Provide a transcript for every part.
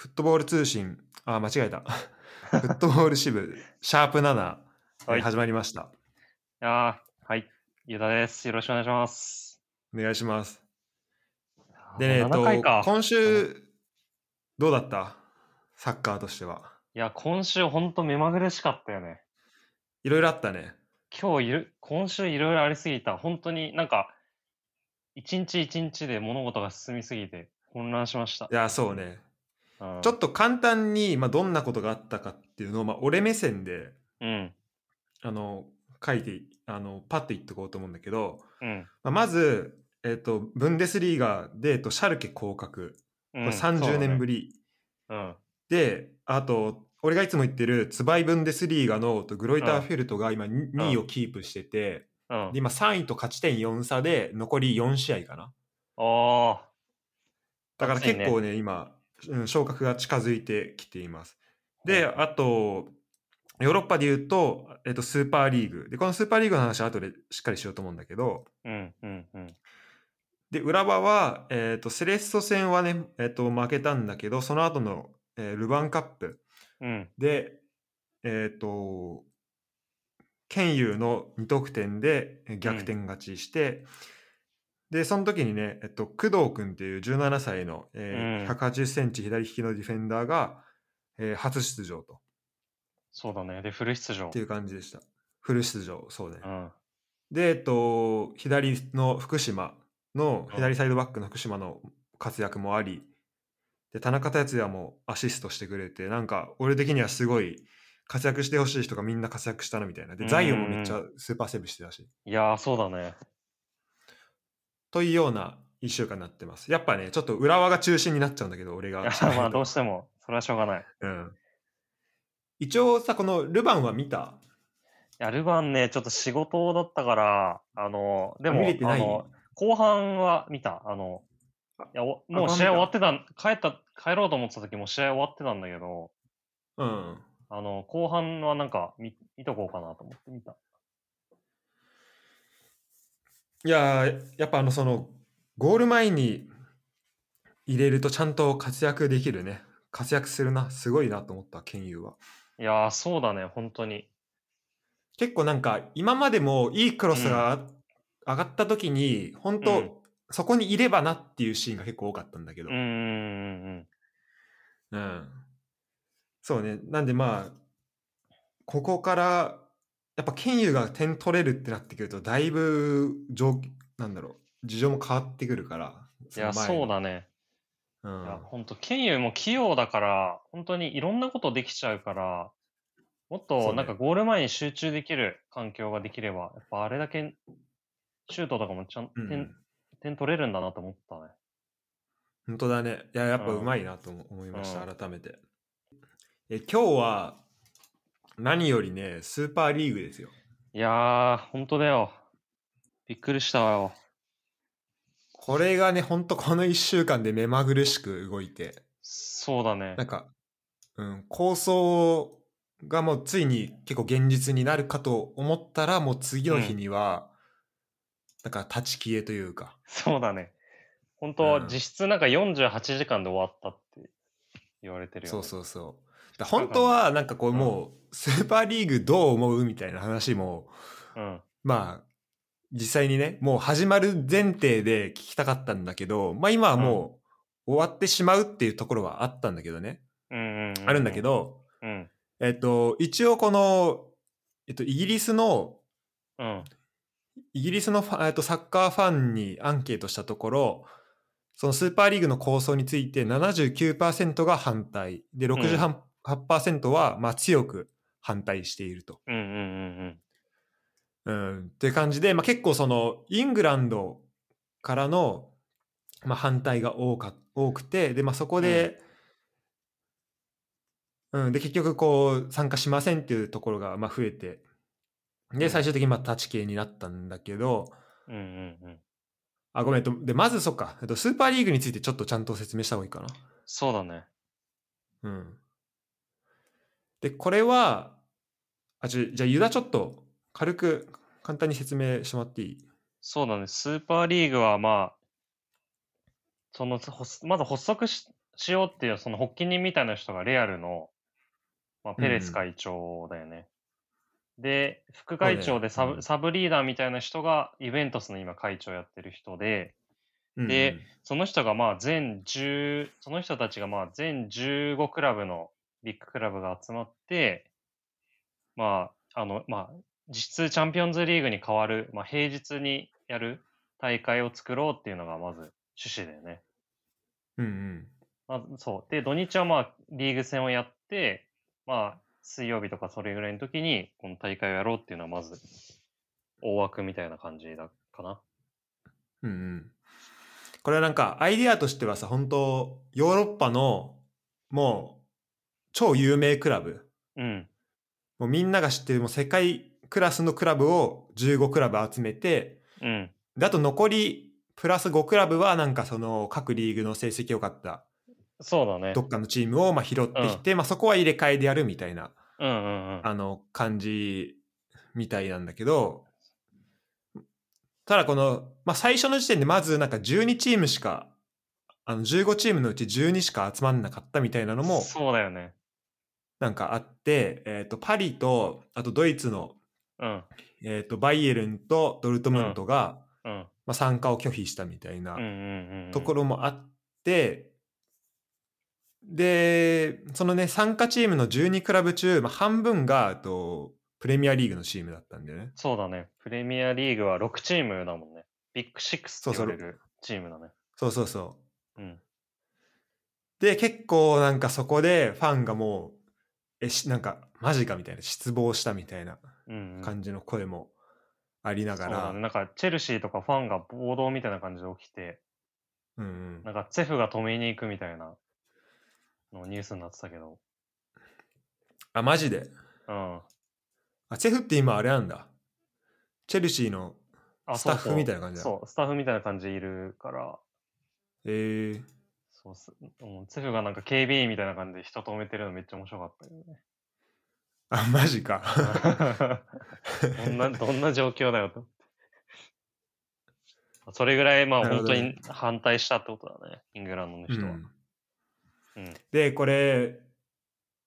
フットボール通信、あ、間違えた。フットボール支部、シャープ7、はい始まりました。いやーはい、ゆうたです。よろしくお願いします。お願いします。でね、えっと7回か。、今週、どうだった？サッカーとしては。いや、今週ほんと目まぐるしかったよね。いろいろあったね。今日いる、今週いろいろありすぎた。本当になんか、一日一日で物事が進みすぎて混乱しましたい。や、そうね。うん、ちょっと簡単に、まあ、どんなことがあったかっていうのを、まあ、俺目線で、うん、あの、書いて、あの、パッと言ってこうと思うんだけど、うん。まあ、まず、えっと、ブンデスリーガで、えっと、シャルケ降格。うん30年ぶり。り。うん、で、あと、俺がいつも言ってるツバイブンデスリーガのとグロイターフェルトが今2位をキープしてて、うんで。今3位と勝ち点4差で残り4試合かな。だから結構ね、今、うん昇格が近づいてきています。で、あと、ヨーロッパで言うと、えっと、スーパーリーグ。で、このスーパーリーグの話は後でしっかりしようと思うんだけど、うん、うん、うん。で、浦和は、えっと、セレッソ戦はね、えっと、負けたんだけど、その後の、えールヴァンカップうん、で、えっと、ケンユーの2得点でえー逆転勝ちして、で、その時にね、えっと、工藤君っていう17歳の、えーうん180センチ左利きのディフェンダーが、えー初出場とそうだね。で、フル出場って。いう感じでした。フル出場、そうね。うん、で、えっと、左の福島の、うん左サイドバックの福島の活躍もあり、で、田中達也もアシストしてくれて、なんか、俺的にはすごい活躍してほしい人がみんな活躍したなみたいな。で、ザイオンもめっちゃスーパーセーブしてたし。いやー、そうだね。というような一週間になってます。やっぱね、ちょっと浦和が中心になっちゃうんだけど、俺がいや。まあ、どうしても、それはしょうがない。うん。一応さ、このルヴァンは見た？いや、ルヴァンね、ちょっと仕事だったから、あの、でも、あの、後半は見た。あの、いや、おもう試合終わ見ってた、帰った、帰ろうと思ってた時もう試合終わってたんだけど、うん。あの、後半はなんか見、見とこうかなと思って見た。いやー、やっぱあの、その、ゴール前に入れるとちゃんと活躍できるね。活躍するな。すごいなと思った、ケンユーは。いやー、そうだね、本当に。結構なんか、今までもいいクロスが上がった時に、本当、うんそこにいればなっていうシーンが結構多かったんだけど。うん、うん、うん、うんそうね。なんでまあ、ここから、やっぱケンが点取れるってなってくると、だいぶ状、なんだろう、事情も変わってくるから。いや、そうだね。うんいや、本当ケンも器用だから、本当にいろんなことできちゃうから、もっとなんかゴール前に集中できる環境ができれば、やっぱあれだけシュートとかもちゃん、うん点点取れるんだなと思ったね。本当だね。いや、やっぱうまいなと思思いました、うん改めて。え、今日は、何よりね、スーパーリーグですよ。いやー、本当だよ。びっくりしたわよ。これがね、本当この1週間で目まぐるしく動いて、そうだねなん。か、うん、構想がもうついに結構現実になるかと思ったら、もう次の日には、なんか立ち消えというか、そうだね。本当、うん実質なんか48時間で終わったって言われてるよ、ね。そうそうそう。だ本当はなんかこううんもう、スーパーリーグどう思うみたいな話も、うん。まあ、実際にね、もう始まる前提で聞きたかったんだけど、まあ今はもう終わってしまうっていうところはあったんだけどね、うんうん、うん。あるんだけ。ど、うん。えっと、一応この、えっと、イギリスの、うん。イギリスのファえっとサッカーファンにアンケートしたところ、そのスーパーリーグの構想について79%が反対、で、68%はまあ強く反対していると。うんうんうんうん、っていう感じで、まあ、結構そのイングランドからの、まあ、反対が多か多くてで、まあ、そこで,、うんで結局こう参加しませんっていうところがまあ増えてうんで最終的にまあ立ち消えになったんだけどうん。うんうんうん。あごめんとでまずそっか、えっと、スーパーリーグについてちょっとちゃんと説明した方がいいかな。そうだね。うん、でこれはあじゃあユダちょっと軽く簡単に説明してもらっていい？そうだね。スーパーリーグはまあ、その、ほまず発足ししようっていう、その発起人みたいな人がレアルの、まあ、ペレスうん。会長だよね。で、副会長でサブ,、ねうん。サブリーダーみたいな人が、ユベントスの今会長やってる人で、うんでその人がまあ全10、その人たちがまあ全15クラブのビッグクラブが集まって、まあ、あの、まあ、実質チャンピオンズリーグに変わる、まあ、平日にやる大会を作ろうっていうのがまず趣旨だよね。うんうん。まあ、そう。で、土日はまあ、リーグ戦をやって、まあ、水曜日とかそれぐらいの時に、この大会をやろうっていうのはまず、大枠みたいな感じだかな。うんうん。これはなんかアイディアとしてはさ、本当ヨーロッパのもう超有名クラブ、うん。もうみんなが知ってるもう世界クラスのクラブを15クラブ集めて、うん。であと残りプラス5クラブはなんかその各リーグの成績良かったそうだねど。っかのチームをまあ拾ってきて、まあそこは入れ替えでやるみたいなうんうんうん。あの感じみたいなんだけどただこの、まあ、最初の時点でまずなんか12チームしかあの15チームのうち12しか集まんなかったみたいなのもそうだよね。なんかあって、えー、とパリとあとドイツの、うん。えー、とバイエルンとドルトムントが、うん。まあ、参加を拒否したみたいな。ところもあって、でそのね参加チームの12クラブ中、まあ、半分があとプレミアリーグのチームだったんだよね。そうだね。プレミアリーグは6チームだもんね。ビッグシックスって言われるチームだね。そうそうそう。うん。で結構なんかそこでファンがもうえしなんかマジかみたいな失望したみたいなうん、うん。感じの声もありながら、そうだね。なんか、チェルシーとかファンが暴動みたいな感じで起きて、うんうん。なんか、ツェフが止めに行くみたいなのニュースになってたけど、あマジで？うん。あチェフって今あれなんだ。チェルシーのあスタッフみたいなな感じだそう、スタッフみたいな感じでいるから、えー、そうす、うん、ツェフがなんか警備員みたいな感じで人止めてるのめっちゃ面白かったよね。あマジか どんな、どんな状況だよと。それぐらい、まあ本当に反対したってことだね、イングランドの人は。うんうん。でこれ、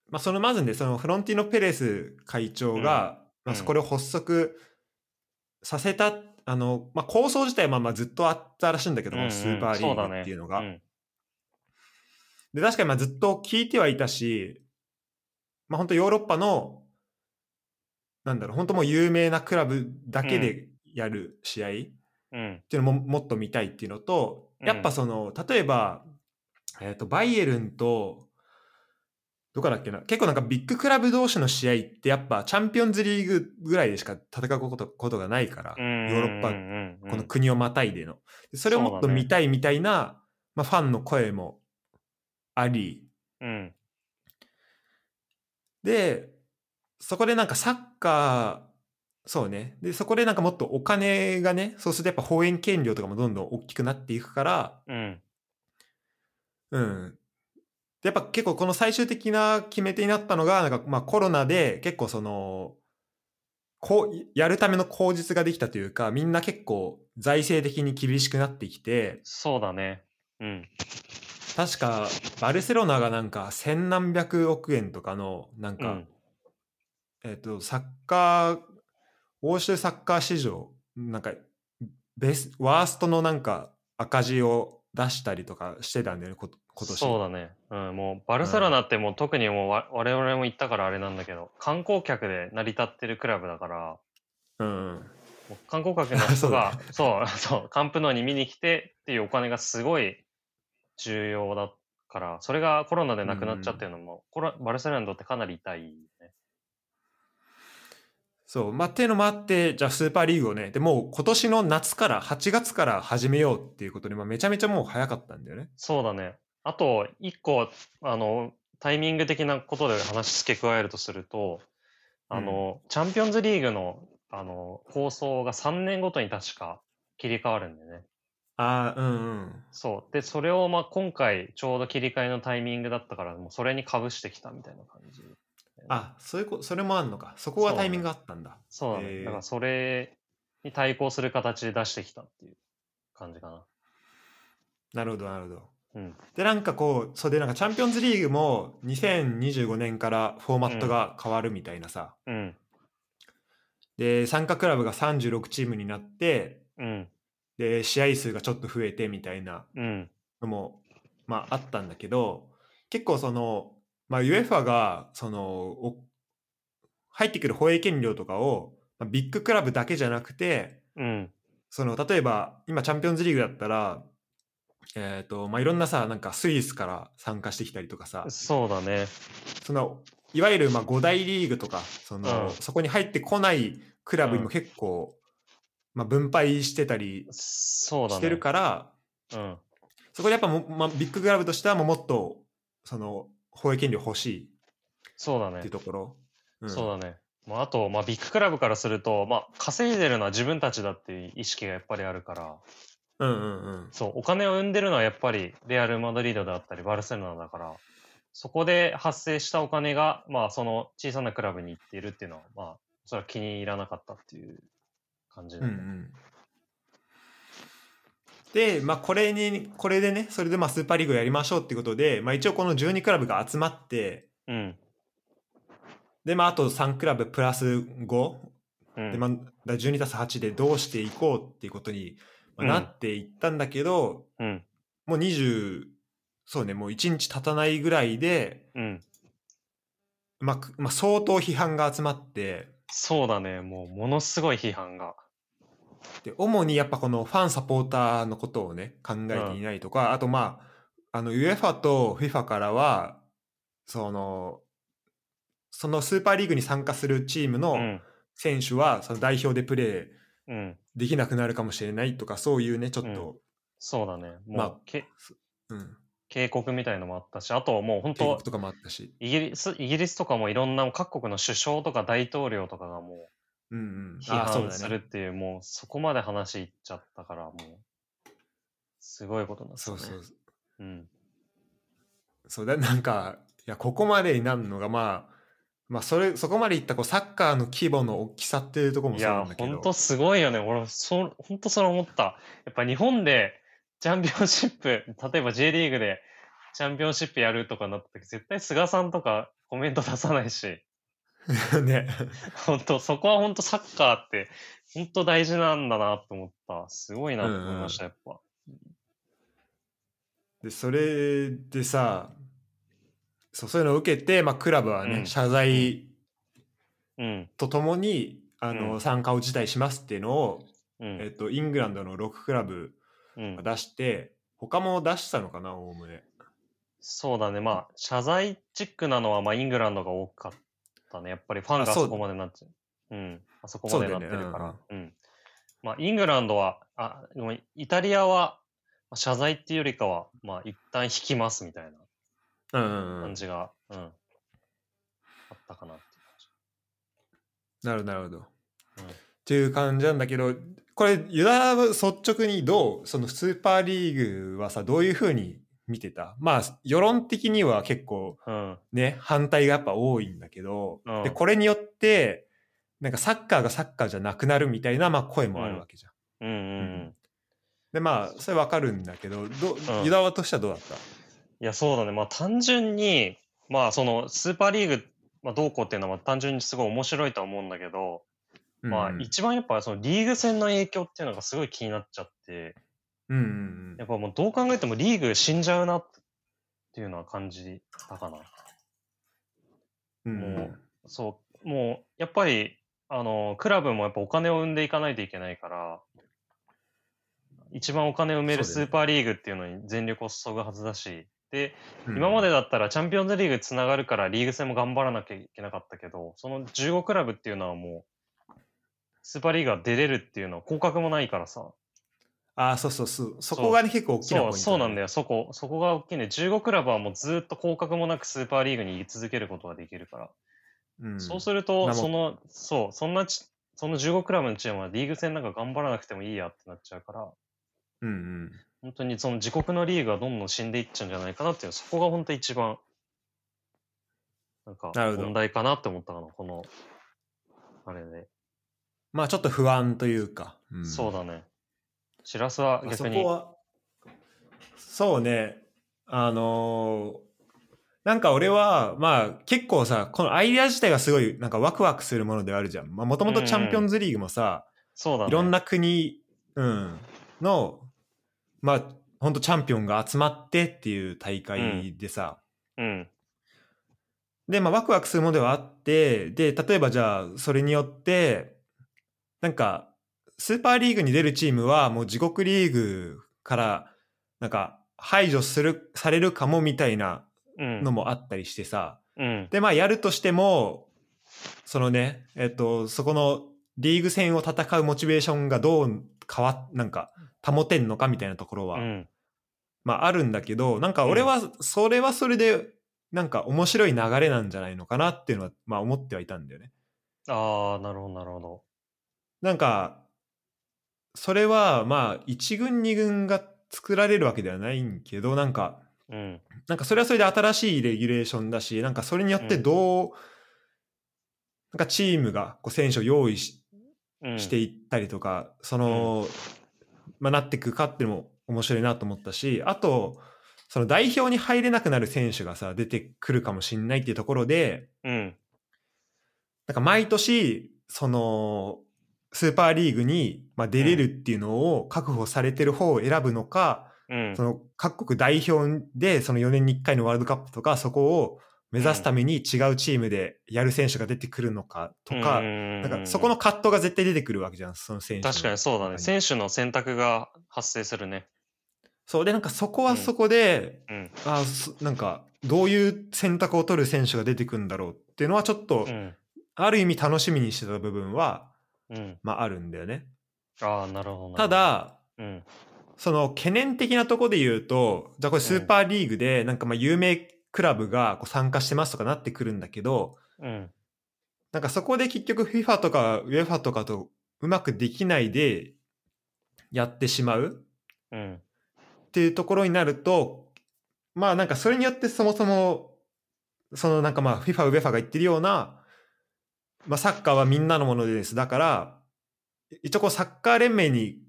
まあ、そのまずねそのフロンティノ・ペレス会長が、まあ、うんこれを発足させたあの、まあ、構想自体はまあまあずっとあったらしいんだけども、うんうんスーパーリーグっていうのが。うんで確かにまあずっと聞いてはいたし、まあ、本当ヨーロッパのなんだろう本当もう有名なクラブだけでやる試合っうん。ていうのももっと見たいっていうのと、うんやっぱその例えば、えー、とバイエルンとどこだっけな結構なんかビッグクラブ同士の試合ってやっぱチャンピオンズリーグぐらいでしか戦うことことがないから、ヨヨーロッパパこの国をまたいでの。でそれをもっと見たいみたいな、まあ、ファンの声もあり、うん。で、そこでなんかサッカー、そうね。で、そこでなんかもっとお金がね、そうするとやっぱ放映権料とかもどんどん大きくなっていくから、うん。うん。でやっぱ結構この最終的な決め手になったのが、なんかまあコロナで結構その、こう、やるための口実ができたというか、みんな結構財政的に厳しくなってきて、そうだね。うん。確かバルセロナがなんか千何百億円とかのなんか、うん。えっ、とサッカー欧州サッカー史上なんかベスワーストのなんか赤字を出したりとかしてたんだよねこ今年そうだね。うん。もう、バルセロナってもう特にもうわ我々も行ったからあれなんだけど、観光客で成り立ってるクラブだから、うん観光客の人が、そう、そう、カンプノーに見に来てっていうお金がすごい重要だから、それがコロナでなくなっちゃってるのも、コロバルセロナにとってかなり痛いね。そうまあっていうのもあってじゃあスーパーリーグをねでもう今年の夏から8月から始めようっていうことで、まあ、めちゃめちゃもう早かったんだよねそうだね。あと、一個、あの、タイミング的なことで話付け加えるとすると、あの、チャンピオンズリーグの、あの、構想が3年ごとに確か切り替わるんだよね。ああうんうんそう。で、それを、まあ、今回、ちょうど切り替えのタイミングだったから、もうそれにかぶしてきたみたいな感じ。あそういうこそれもあんのかそこはタイミングがあったんだそうだね。へーだから、それに対抗する形で出してきたっていう感じかな。なるほどなるほどうん。でなんかこうそうでなんかチャンピオンズリーグも2025年からフォーマットが変わるみたいなさ、うん。で参加クラブが36チームになってうん。で試合数がちょっと増えてみたいなうん。のも、まあ、あったんだけど結構その、まあ、UEFA がそのお入ってくる放映権料とかを、まあ、ビッグクラブだけじゃなくてうん。その例えば今チャンピオンズリーグだったら、えーとまあ、いろんなさなんかスイスから参加してきたりとかさそうだね。そのいわゆるまあ5大リーグとかその、うんそこに入ってこないクラブにも結構、まあ、分配してたり。してるから、うん。そこでやっぱも、まあ、ビッグクラブとしてはもうもっとその放映権料欲しいそうだねっていう。ところ、うんそうだね。まあ、あと、まあ、ビッグクラブからすると、まあ、稼いでるのは自分たちだっていう意識がやっぱりあるから、うんうんうんそう、お金を生んでるのはやっぱりレアル・マドリードであったり、バルセロナだから、そこで発生したお金が、まあ、その小さなクラブに行っているっていうのは、まあ、それは気に入らなかったっていう感じだね。うんうんで、まあ、これにこれでねそれでまあスーパーリーグをやりましょうっていうことで、まあ、一応この12クラブが集まってうん。で、まあ、あと3クラブプラス5うん。で、まあ、だ12たす8でどうしていこうっていうことに、まあうんなっていったんだけど、うん。もう20そうねもう1日経たないぐらいで、うん。まあくまあ、相当批判が集まってそうだね。もう、ものすごい批判が。で主にやっぱこのファンサポーターのことをね考えていないとか、あとまああの UEFA と FIFA からはそのそのスーパーリーグに参加するチームのうん。選手はその代表でプレーうん。できなくなるかもしれないとかそういうねちょっと、そうだね。まあけうん警告みたいのもあったし、あともう本当とかもあったし、イギリス、イギリスとかもいろんな各国の首相とか大統領とかがもうんうんう、批あそう判するっていう、もうそこまで話いっちゃったから、もう、すごいことになってたね。そうそううん。そうだなんかいやここまでになるのがまあまあそれそこまでいったこうサッカーの規模の大きさっていうところもいやそうなんだ、けどほんとすごいよね。俺、そ、ほんとそれ思った。やっぱ日本でチャンピオンシップ、例えば J リーグでチャンピオンシップやるとかなった時、絶対菅さんとかコメント出さないし、ね本当そこは本当サッカーって、本当大事なんだなと思った。すごいなと思いました、やっぱ。でそれでさそうそういうのを受けて、まあ、クラブはね、うん謝罪うん。とともにあの、うん参加を辞退しますっていうのを、うん。えっと、イングランドの6クラブうんが出して他も出したのかなおおむね。そうだね。まあ、謝罪チックなのは、まあ、イングランドが多かったね。やっぱりファンがあそこまでなっちゃう。うん。あそこまでなってるから。うん。まあ、イングランドは、あ、でもイタリアは、まあ謝罪っていうよりかは、まあ、一旦引きますみたいなうんうんうん感じが、うん。あったかなっていうなるほどなるほど。うんっていう感じなんだけどこれユダは率直にどうそのスーパーリーグはさどういうふうに見てたまあ世論的には結構感じ。うん。ね反対がやっぱ多いんだけど、うんでこれによってなんかサッカーがサッカーじゃなくなるみたいな、まあ、声もあるわけじゃん。うんうんうん。でまあそれわかるんだけどどうんユダワとしてはどうだった？いや、そうだね。まあ単純に、まあそのスーパーリーグ、まあ、どうこうっていうのはまあ単純にすごい面白いとは思うんだけど、まあうん一番やっぱそのリーグ戦の影響っていうのがすごい気になっちゃって、うんうんやっぱもうどう考えてもリーグ死んじゃうなっていうのは感じたかな。うんもうそう、もうやっぱり、あの、クラブもやっぱお金を生んでいかないといけないから、一番お金を埋めるスーパーリーグっていうのに全力を注ぐはずだし、で、うん今までだったらチャンピオンズリーグつながるからリーグ戦も頑張らなきゃいけなかったけど、その15クラブっていうのはもう、スーパーリーグが出れるっていうのは降格もないからさ。ああそうそうそうそこがね結構大きなポイントそう、そうなんだよよ。そこ、そこが大きいね。15クラブはもうずっと降格もなくスーパーリーグに居続けることができるから。うんそうすると、その、そう、そんなち、その15クラブのチームはリーグ戦なんか頑張らなくてもいいやってなっちゃうから、うんうん本当にその自国のリーグがどんどん死んでいっちゃうんじゃないかなっていう、そこが本当一番、なんか問題かなって思ったかな、この、あれで。まあちょっと不安というか、んそうだね。しらすは逆に、こはそうねあのーなんか俺は、まあ結構さ、このアイデア自体がすごいなんかワクワクするものではあるじゃん。まあもともとチャンピオンズリーグもさ、そうだね。いろんな国、うん、の、まあ本当チャンピオンが集まってっていう大会でさ、うん。で、まあ、ワクワクするものではあって、で、例えばじゃあ、それによって、なんか、スーパーリーグに出るチームは、もう自国リーグから、なんか、排除する、されるかもみたいなうん。のもあったりしてさ、うん。で、まあ、やるとしても、そのね、えっと、そこのリーグ戦を戦うモチベーションがどう変わっ、なんか、保てんのかみたいなところは、うん。まああるんだけど、なんか俺は、それはそれで、なんか面白い流れなんじゃないのかなっていうのは、まあ思ってはいたんだよね。ああ、なるほど、なるほど。なんか、それはまあ1軍2軍が作られるわけではないんけど、なんか、うん。なんかそれはそれで新しいレギュレーションだし、なんかそれによってどう、なんかチームがこう選手を用意しうん。していったりとか、その、まあ、なっていくかっていうのも面白いなと思ったし、あと、その代表に入れなくなる選手がさ、出てくるかもしれないっていうところで、うん。なんか毎年、その、スーパーリーグに、まあ、出れるっていうのを確保されてる方を選ぶのか、うんそ。の各国代表でその4年に1回のワールドカップとかそこを目指すために違うチームでやる選手が出てくるのかとか、ななんかそこの葛藤が絶対出てくるわけじゃん、その選手の確かにそうだね。中選手の選択が発生するね。そうでなんかそこはそこで、うん。あそなんかどういう選択を取る選手が出てくるんだろうっていうのはちょっと、うん。ある意味楽しみにしてた部分は、うん。まあ、あるんだよね。ああ、なるほどな。た、だうん。その懸念的なところで言うとじゃあこれスーパーリーグでなんかまあ有名クラブがこう参加してますとかなってくるんだけどうん。なんかそこで結局 FIFA とか UEFA とかとうまくできないでやってしまううん。っていうところになるとまあなんかそれによってそもそもそのなんかまあ FIFA、UEFA が言ってるような、まあ、サッカーはみんなのものですだから一応こうサッカー連盟に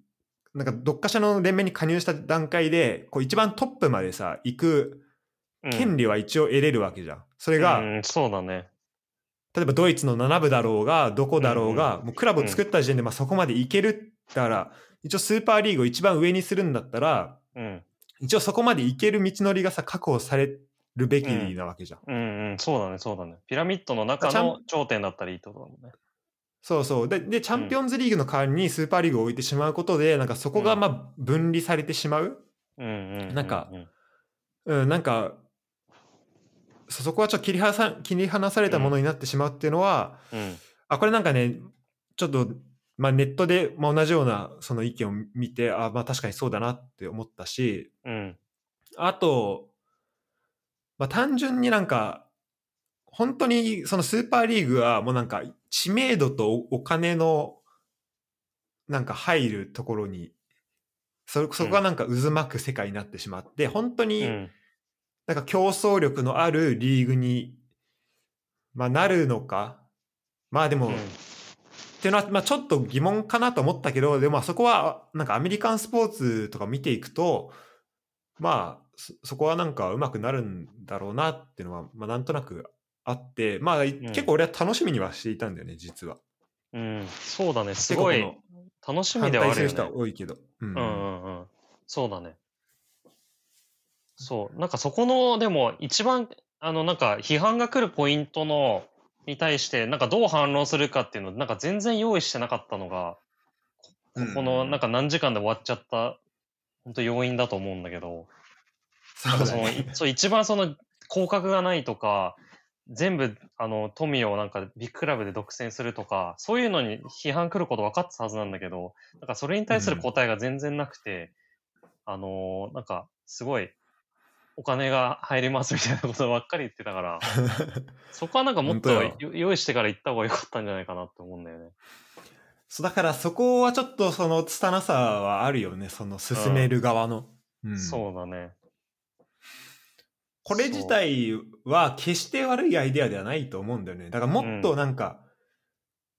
なんかどっかしらの連盟に加入した段階でこう一番トップまでさ行くうん権利は一応得れるわけじゃん。それが、うん、そうだね。例えばドイツの7部だろうがどこだろうが、もうクラブを作った時点でまあそこまでいけるだから一応スーパーリーグを一番上にするんだったらうん。一応そこまで行ける道のりがさ確保されるべきなわけじゃん。うんうん、そうだね、そうだね。ピラミッドの中の頂点だったらいいってことだもんね。そうそうででチャンピオンズリーグの代わりにスーパーリーグを置いてしまうことでなんかそこがまあ分離されてしまう、うん。なんかうん、なんかそそこはちょっと切り離さ切り離されたものになってしまうっていうのは、うん。あこれなんかねちょっと、まあ、ネットで、まあ、同じようなその意見を見てあまあ確かにそうだなって思ったしうん。あと、まあ、単純になんか本当にそのスーパーリーグはもうなんか知名度とおお金のなんか入るところにそそこがなんか渦巻く世界になってしまって本当にうん。なんか競争力のあるリーグに、まあ、なるのかまあでも、うんっていうのは、まあ、ちょっと疑問かなと思ったけどでもまあそこはなんかアメリカンスポーツとか見ていくとまあそそこはなんかうまくなるんだろうなっていうのは、まあ、なんとなくあってまあ、結構俺は楽しみにはしていたんだよね実は。うん。そうだね、すごい楽しみ反ではあるよね対する人は。多いけど。うんうんうんうん。そうだね。そう。なんかそこの、でも一番、あの、なんか批判が来るポイントの、に対して、なんかどう反論するかっていうの、なんか全然用意してなかったのが、ここの、なんか何時間で終わっちゃった、本当要因だと思うんだけど、なんかその、い そう一番その、広角がないとか、全部、あの、富をなんかビッグクラブで独占するとか、そういうのに批判来ること分かってたはずなんだけど、なんかそれに対する答えが全然なくて、あのーなんか、すごい、お金が入りますみたいなことばっかり言ってたから、そこはなんかもっと用意してから行った方が良かったんじゃないかなって思うんだよね。そうだからそこはちょっとその拙さはあるよねその進める側の。うんそうだね。これ自体は決して悪いアイデアではないと思うんだよね。だからもっとなんか、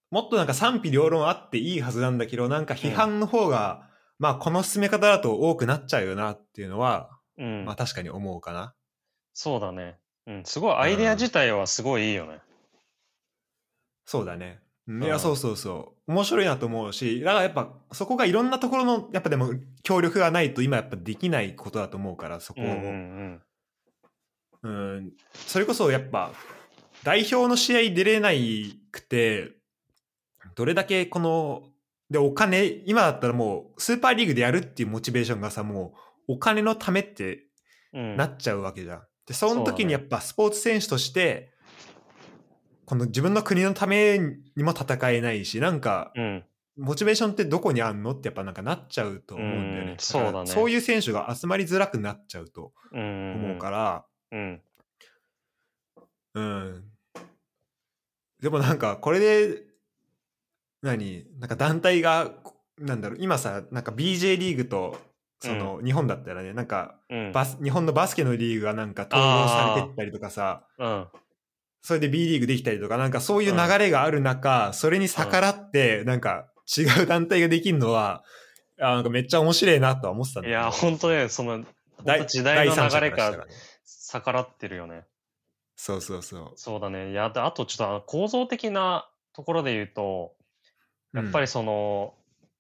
もっとなんか賛否両論あっていいはずなんだけど、なんか批判の方が、まあこの進め方だと多くなっちゃうよなっていうのは、うん。まあ確かに思うかな。そうだね。うん。すごい、アイデア自体はすごいいいよね。そうだね。うんうんいや、そうそうそう。面白いなと思うし、だからやっぱそこがいろんなところの、やっぱでも協力がないと今やっぱできないことだと思うから、そこを。うんうんうん、それこそやっぱ代表の試合出れないくてどれだけこのでお金今だったらもうスーパーリーグでやるっていうモチベーションがさもうお金のためってうん。うん。なっちゃうわけじゃん。でそのそうだね時にやっぱスポーツ選手としてこの自分の国のためにも戦えないしなんかうん。モチベーションってどこにあんのってやっぱなんかなっちゃうと思うんだよね。うんそうだねそういう選手が集まりづらくなっちゃうとうん。思うから。うん。うん。でもなんかこれで何？なんか団体がこなんだろう今さなんか BJ リーグとその、日本だったらねなんかうん。バス日本のバスケのリーグがなんか統合されてったりとかさうん。それで B リーグできたりとかなんかそういう流れがある中、それに逆らってなんか違う団体ができるのはあなんかめっちゃ面白いなとは思ってたんだいや、本当ね、その、第時代の流れかね逆らってるよね。そうそうそう。そうだね。いや、であとちょっと構造的なところで言うと、やっぱりその、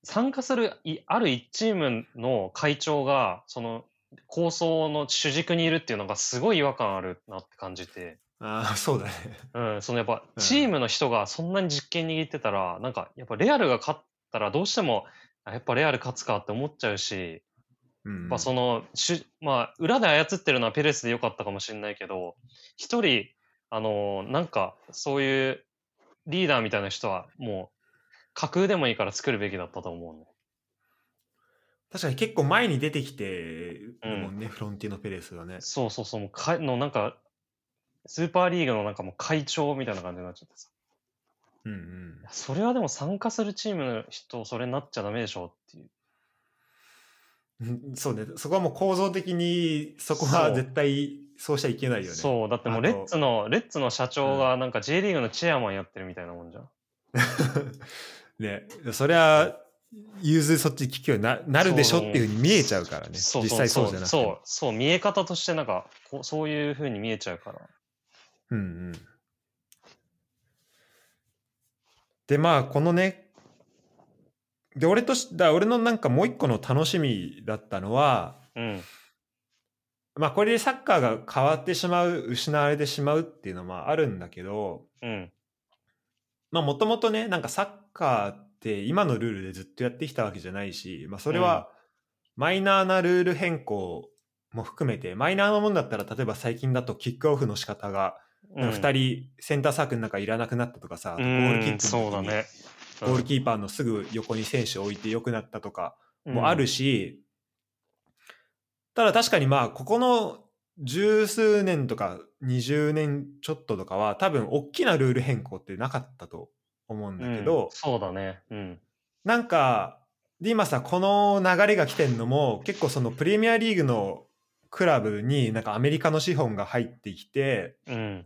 参加するいある一チームの会長が、その構想の主軸にいるっていうのがすごい違和感あるなって感じて、ああそうだね。うん、そのやっぱうん。チームの人がそんなに実権握ってたら、なんかやっぱレアルが勝ったらどうしても、あやっぱレアル勝つかって思っちゃうし、うんやっぱそのしゅ、まあ、裏で操ってるのはペレスでよかったかもしれないけど、一人、あのなんか、そういうリーダーみたいな人は、もう、架空でもいいから作るべきだったと思うね。確かに結構前に出てきてるもんね、フロンティノ・ペレスはね。そうそうそう、もうかのなんか、スーパーリーグのなんかもう会長みたいな感じになっちゃってさ。うんうんそれはでも参加するチームの人、それになっちゃダメでしょっていう。うん。そうね、そこはもう構造的にそこは絶対そうしちゃいけないよね。そう、だってもうレッツの、レッツの社長がなんか J リーグのチェアマンやってるみたいなもんじゃん。ね、そりゃ、融通そっち聞くようにななるでしょっていうふうに見えちゃうからね。そう実際そうじゃなくても。そう、そう、見え方としてなんか、こうそういう風に見えちゃうから。うんうん。で、まあ、このね、で、俺とし、だ俺のなんかもう一個の楽しみだったのは、うん。まあ、これでサッカーが変わってしまう、失われてしまうっていうのもあるんだけど、うん。まあ、もともとね、なんかサッカーって今のルールでずっとやってきたわけじゃないし、まあ、それはマイナーなルール変更も含めて、マイナーなものだったら、例えば最近だとキックオフの仕方が、なんか2人センターサークルの中いらなくなったとかさ、あとうゴールキーん、プの時にそうだね。ゴールキーパーのすぐ横に選手を置いて良くなったとかうんもあるし、ただ確かにまあ、ここの十数年とか20年ちょっととかは多分大きなルール変更ってなかったと思うんだけど、うんそうだね。うん。なんか、で今さ、この流れが来てんのも、結構そのプレミアリーグのクラブになんかアメリカの資本が入ってきて、うん。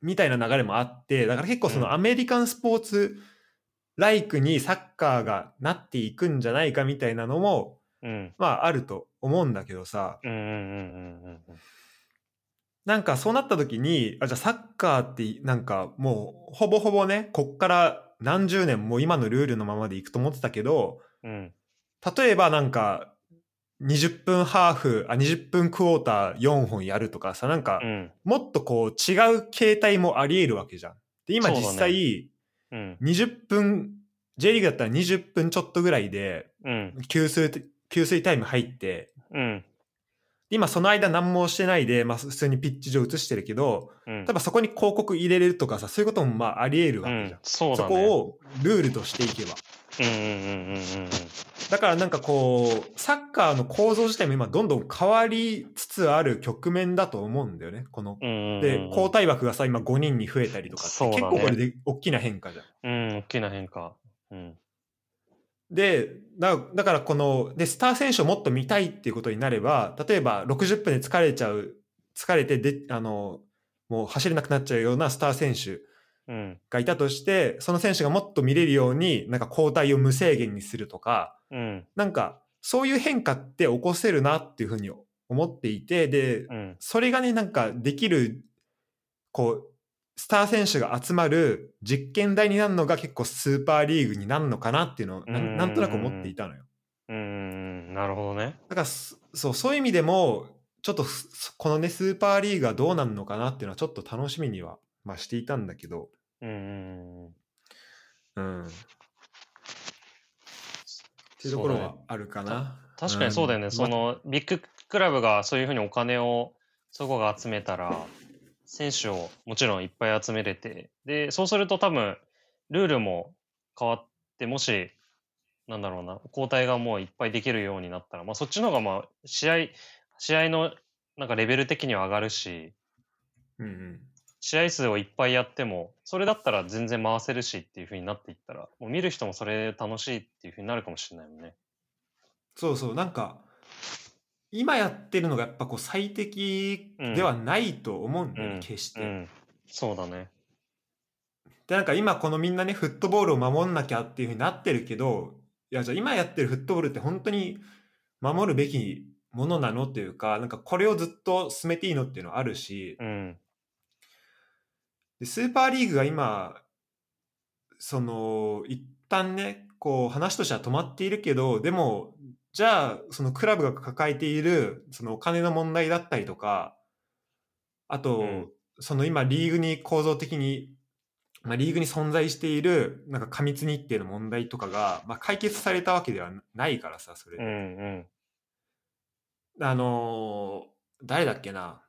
みたいな流れもあって、だから結構そうんのアメリカンスポーツライクにサッカーがなっていくんじゃないかみたいなのも、うん。まああると思うんだけどさ。なんかそうなった時に、あ、じゃあサッカーってなんかもうほぼほぼね、こっから何十年も今のルールのままでいくと思ってたけど、うん。例えばなんか20分ハーフあ20分クォーター4本やるとかさなんかうん。もっとこう違う形態もありえるわけじゃん。で今実際うん。20分 J リーグだったら20分ちょっとぐらいでうん。給水給水タイム入ってうん。で今その間何もしてないで、まあ、普通にピッチ上映してるけどうん例えばそこに広告入れれるとかさそういうこともまあありえるわうんけじゃん。そうだね。そこをルールとしていけば。うん。うん。うん。うん。だからなんかこう、サッカーの構造自体も今どんどん変わりつつある局面だと思うんだよね。この。で、交代枠がさ、今5人に増えたりとかね結構これで大きな変化じゃん。うん。大きな変化。うん。で、だだからこの、で、スター選手をもっと見たいっていうことになれば、例えば60分で疲れちゃう、疲れてで、あの、もう走れなくなっちゃうようなスター選手うん。がいたとして、その選手がもっと見れるように、なんか交代を無制限にするとか、うん。なんか、そういう変化って起こせるなっていうふうに思思っていて、で、うん。それがね、なんかできる、こう、スター選手が集まる実験台になるのが結構スーパーリーグになるのかなっていうのをなうんとなく思っていたのよ。うん。なるほどね。だからそそうそういう意味でもちょっとすこのねスーパーリーグがどうなるのかなっていうのはちょっと楽しみには、まあ、していたんだけど、うんうんっていうところはあるかな。確かにそうだよね。んそのビッグクラブがそういうふうにお金をそこが集めたら、選手をもちろんいっぱい集めれて、で、そうすると多分、ルールも変わって、もし、なんだろうな、交代がもういっぱいできるようになったら、まあそっちの方がまあ、試合、試合のなんかレベル的には上がるし、うんうん試合数をいっぱいやっても、それだったら全然回せるしっていうふうになっていったら、もう見る人もそれ楽しいっていうふうになるかもしれないもんね。そうそうなんか今やってるのがやっぱこう最適ではないと思うんだよね、うん決して。うん。そうだね。でなんか今このみんなねフットボールを守んなきゃっていうふうになってるけどいやじゃあ今やってるフットボールって本当に守るべきものなのっていうかなんかこれをずっと進めていいのっていうのはあるしうん。でスーパーリーグが今その一旦ねこう話としては止まっているけどでもじゃあそのクラブが抱えているそのお金の問題だったりとかあと、うん。その今リーグに構造的に、まあ、リーグに存在しているなんか過密日程の問題とかが、まあ、解決されたわけではないからさそれ。で、うんうん。あのー誰だっけな？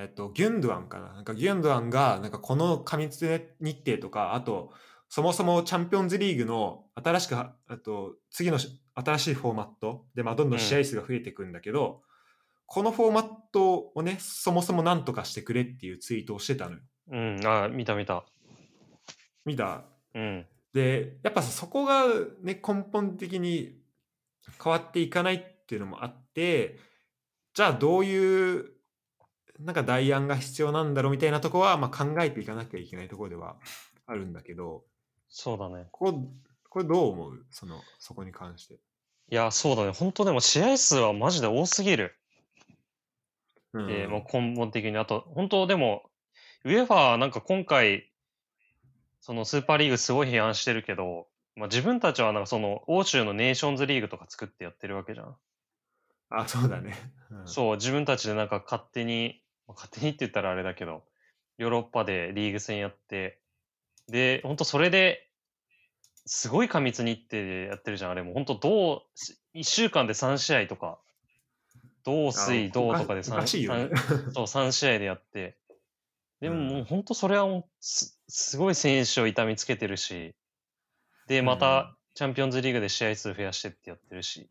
えっと、ギュンドゥアンかななんかギュンドゥアンが、なんかこの過密日程とか、あと、そもそもチャンピオンズリーグの新しく、あと、次のし新しいフォーマットで、まあ、どんどん試合数が増えていくんだけど、このフォーマットをね、そもそもなんとかしてくれっていうツイートをしてたのよ。うん。あ、見た見た。見た？うん。で、やっぱさそこがね、根本的に変わっていかないっていうのもあって、じゃあどういう、なんか代案が必要なんだろうみたいなとこは、まあ、考えていかなきゃいけないところではあるんだけど、そうだね。ここ、これどう思う？その、そこに関して。いや、そうだね。本当でも試合数はマジで多すぎる。うんで、もう根本的に。あと、本当でも、ウェファーなんか今回、そのスーパーリーグすごい批判してるけど、まあ、自分たちはなんかその欧州のネーションズリーグとか作ってやってるわけじゃん。あ、そうだね。うんそう、自分たちでなんか勝手に、まあ勝手にって言ったらあれだけど、ヨーロッパでリーグ戦やって、で、本当それで、すごい過密日程でやってるじゃん、あれも。本当どう、1週間で3試合とか、銅、水、あ銅とかでおかしいよね。三そう、3試合でやって。でもうんもう本当それはもうす、すごい選手を痛みつけてるし、で、まうんた、チャンピオンズリーグで試合数増やしてってやってるし、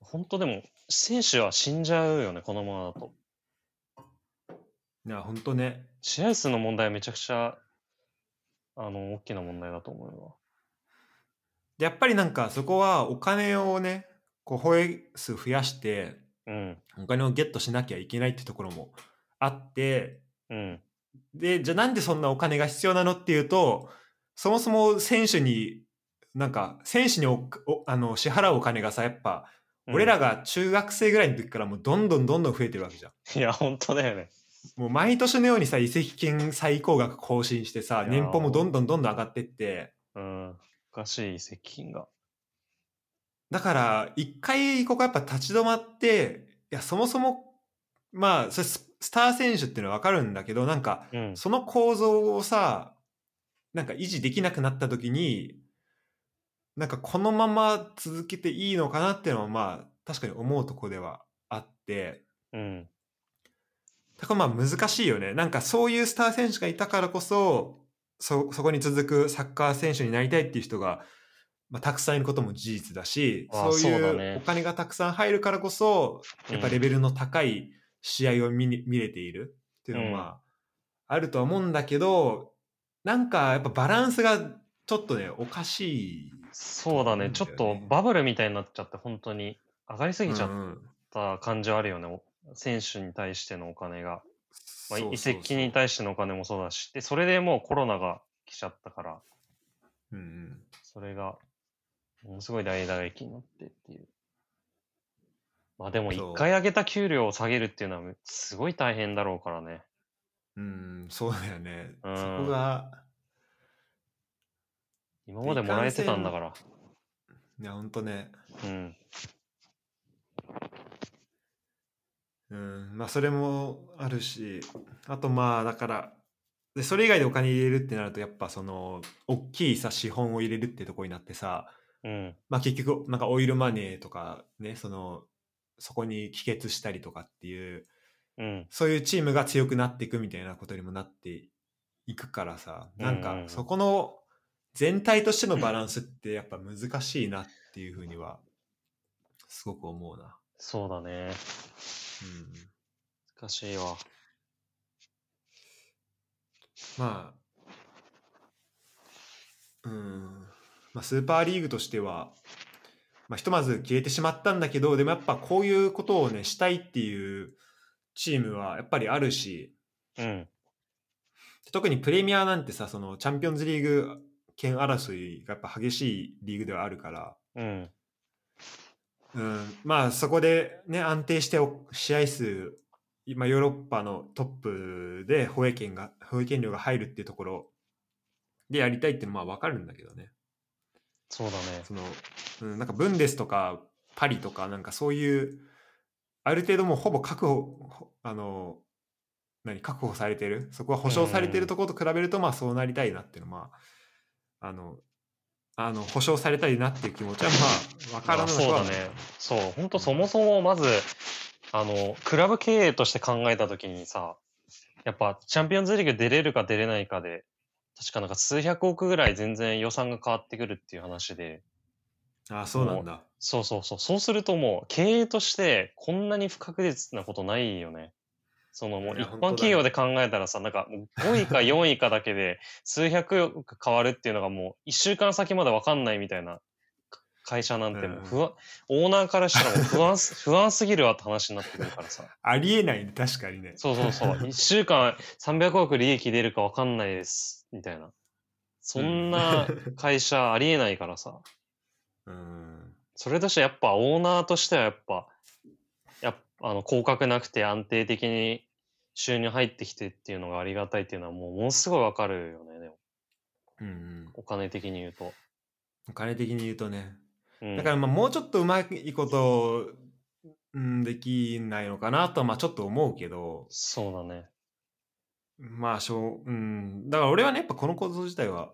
本当でも、選手は死んじゃうよね、このままだと。いや、本当ね。試合数の問題はめちゃくちゃ、あの、大きな問題だと思うわ。でやっぱりなんかそこはお金をね、こう、放映数増やして、うん、お金をゲットしなきゃいけないってところもあって、うん、で、じゃあなんでそんなお金が必要なのっていうと、そもそも選手に、なんか、選手におおあの支払うお金がさ、やっぱ、うん俺らが中学生ぐらいの時からもうどんどんどんどん増えてるわけじゃん。いや、本当だよね。もう毎年のようにさ、移籍金最高額更新してさ、年俸もどんどんどんどん上がってって、うん、おかしい移籍金が。だから、一回ここやっぱ立ち止まって、いや、そもそも、まあ、それススター選手っていうのはわかるんだけど、なんか、うん、その構造をさ、なんか維持できなくなった時に、なんかこのまま続けていいのかなっていうのはまあ確かに思うとこではあって、うん、だからまあ難しいよね。なんかそういうスター選手がいたからこそ、そ、そこに続くサッカー選手になりたいっていう人が、まあ、たくさんいることも事実だし、そういうねお金がたくさん入るからこそ、やっぱレベルの高い試合を見に見れているっていうのうんはまあ、あるとは思うんだけど、なんかやっぱバランスがちょっとね、おかしい。そうだね。ちょっとバブルみたいになっちゃって、本当に上がりすぎちゃっうんうんた感じはあるよね。お選手に対してのお金が。まあ、移籍に対してのお金もそうだし、で、それでもうコロナが来ちゃったから、うんうんそれが、ものすごい大打撃になってっていう。まあでも一回上げた給料を下げるっていうのはすごい大変だろうからね。うん、そうだよね。うんそこが、今までもらえてたんだから。いや、ほんとね。うん。うん、まあそれもあるし、あとまあだから、でそれ以外でお金入れるってなるとやっぱその大きいさ資本を入れるってとこになってさ、うん。まあ結局なんかオイルマネーとかね、そのそこに帰結したりとかっていう、うん。そういうチームが強くなっていくみたいなことにもなっていくからさ、なんかそこの全体としてのバランスってやっぱ難しいなっていうふうにはすごく思うな。そうだね。うん難しいわ。まあ、うん、まあ、スーパーリーグとしては、まあ、ひとまず消えてしまったんだけど、でもやっぱこういうことをね、したいっていうチームはやっぱりあるし、うん。特にプレミアなんてさ、そのチャンピオンズリーグ権争いがやっぱ激しいリーグではあるから、うん。うん、まあそこでね、安定してお試合数、今ヨーロッパのトップで放映権が、放映権料が入るっていうところでやりたいっていうのはまあわかるんだけどね。そうだね。その、うん、なんかブンデスとかパリとかなんかそういう、ある程度もうほぼ確保、ほあの、何、確保されてる、そこは保証されてるところと比べるとまあそうなりたいなっていうのは、まあ、あの、あの保証されたいなっていう気持ちはまあわからまあなくはないそうだね。そう。本当そもそもまず、あの、クラブ経営として考えたときにさ、やっぱチャンピオンズリーグ出れるか出れないかで、確かなんか数百億ぐらい全然予算が変わってくるっていう話で、あそうなんだ。そうそうそう。そうするともう経営としてこんなに不確実なことないよね。そのもう一般企業で考えたらさ、なんかもう5位か4位かだけで数百億変わるっていうのがもう1週間先まで分かんないみたいな会社なんてもう不安、オーナーからしたらもう不安す、不安すぎるわって話になってくるからさ。ありえないね、確かにね。そうそうそう。1週間300億利益出るか分かんないです。みたいな。そんな会社ありえないからさ。うん。それとしてやっぱオーナーとしてはやっぱあの広角なくて安定的に収入入ってきてっていうのがありがたいっていうのはもうものすごいわかるよね。でもうんうん。お金的に言うと。お金的に言うとね。うん、だからまあもうちょっとうまいこと、うん、できないのかなとはまあちょっと思うけど、そうだね。まあしょう、うん。だから俺はね、やっぱこの構造自体は、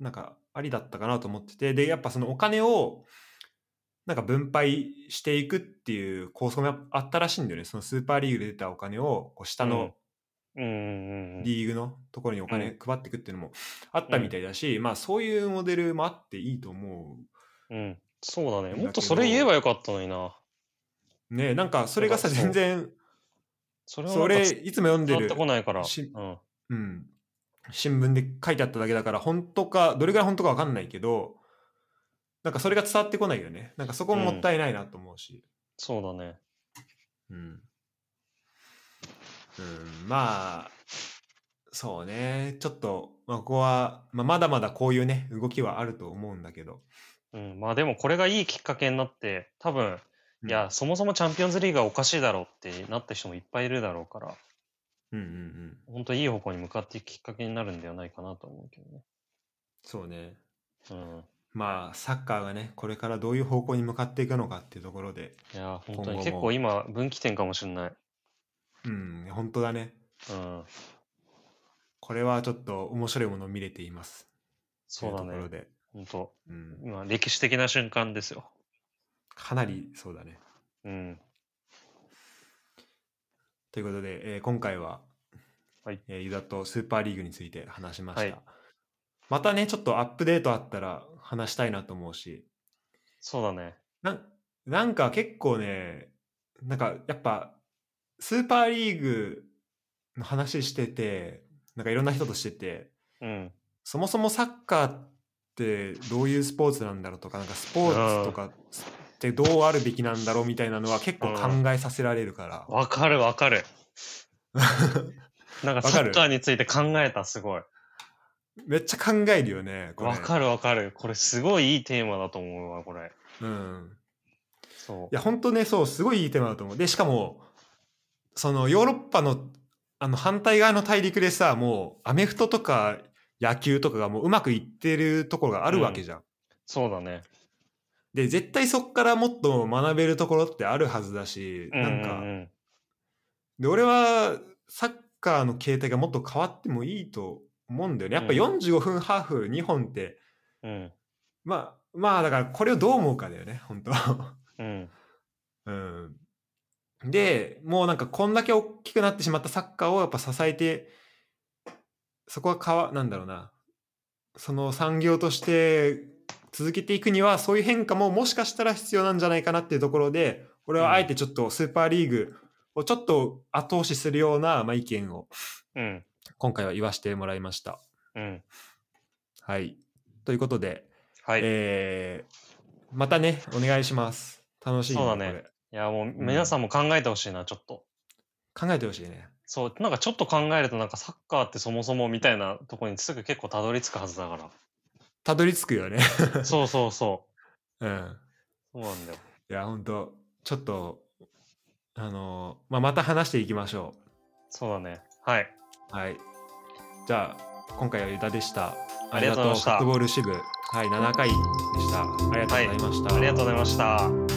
なんかありだったかなと思ってて、で、やっぱそのお金を、なんか分配していくっていう構想もあったらしいんだよね。そのスーパーリーグで出たお金を、こう下のうんうんうん。リーグのところにおう金配っていくっていうのもあったみたいだし、まあそういうモデルもあっていいと思うん。そうだね。もっとそれ言えばよかったのにな。う。ねなんかそれがさ、全然、それはそれいつも読んでるこないから。しうん。うん、新聞で書いてあっただけだから本当かどれぐらい本当か分かんないけどなんかそれが伝わってこないよね。なんかそこももったいないなと思うし、そうだね。うん。うん。まあそうね。ちょっと、まあ、ここは、まあ、まだまだこういうね動きはあると思うんだけど、うん。まあでもこれがいいきっかけになって、多分、うん。いや、そもそもチャンピオンズリーグがおかしいだろうってなった人もいっぱいいるだろうから、うんうんうん。本当いい方向に向かっていくきっかけになるんではないかなと思うけどね。そうね。うん。まあサッカーがねこれからどういう方向に向かっていくのかっていうところでいや、本当に結構今、分岐点かもしれない。うん本当だねうん。これはちょっと面白いものを見れていますそうだね。というところで、本当うん、今、歴史的な瞬間ですよ。かなりそうだね。うん。ということで、えー今回は、はいえーユダとスーパーリーグについて話しました。はいまたね、ちょっとアップデートあったら話したいなと思うし、そうだね。なんなんか結構ね、なんかやっぱ、スーパーリーグの話してて、なんかいろんな人としてて、うん。そもそもサッカーってどういうスポーツなんだろうとか、なんかスポーツとかってどうあるべきなんだろうみたいなのは結構考えさせられるから。わかるわかる。なんかサッカーについて考えた、すごい。めっちゃ考えるよね。わかるわかる。これすごいいいテーマだと思うわ、これ。うん。そう。いや、本当ね、そう、すごいいいテーマだと思う。で、しかも、そのヨーロッパのあの反対側の大陸でさ、もうアメフトとか野球とかがもううまくいってるところがあるわけじゃん。そうだね。で、絶対そこからもっと学べるところってあるはずだし、なんか、うんうんで、俺はサッカーの形態がもっと変わってもいいと思うんだよね。やっぱうん45分ハーフ2本って、うん。うん。まあ、まあだからこれをどう思うかだよね、本当うん。うん。で、もうなんかこんだけ大きくなってしまったサッカーをやっぱ支えて、そこはかわ、なんだろうな、その産業として続けていくには、そういう変化ももしかしたら必要なんじゃないかなっていうところで、俺はあえてちょっとスーパーリーグをちょっと後押しするような、まあ、意見をうん。今回は言わせてもらいました。うん。はい。ということで、はい。えーまたね、お願いします。楽しいねそうだねいや、もう皆さんも考えてほしいな、ちょっと。考えてほしいね。そう、なんかちょっと考えると、なんかサッカーってそもそもみたいなところにすぐ結構たどり着くはずだかたどり着くよね。ら。そうそうそう ん。う。そうなんだよ。いや、本当ちょっと、あのーまあ、また話していきましょそうだね。はい。う。はい。じゃあ、今回はユダでした。ありがとうございましたカットボール支部、はい、7回でした。ありがとうございました。ありがとうございました。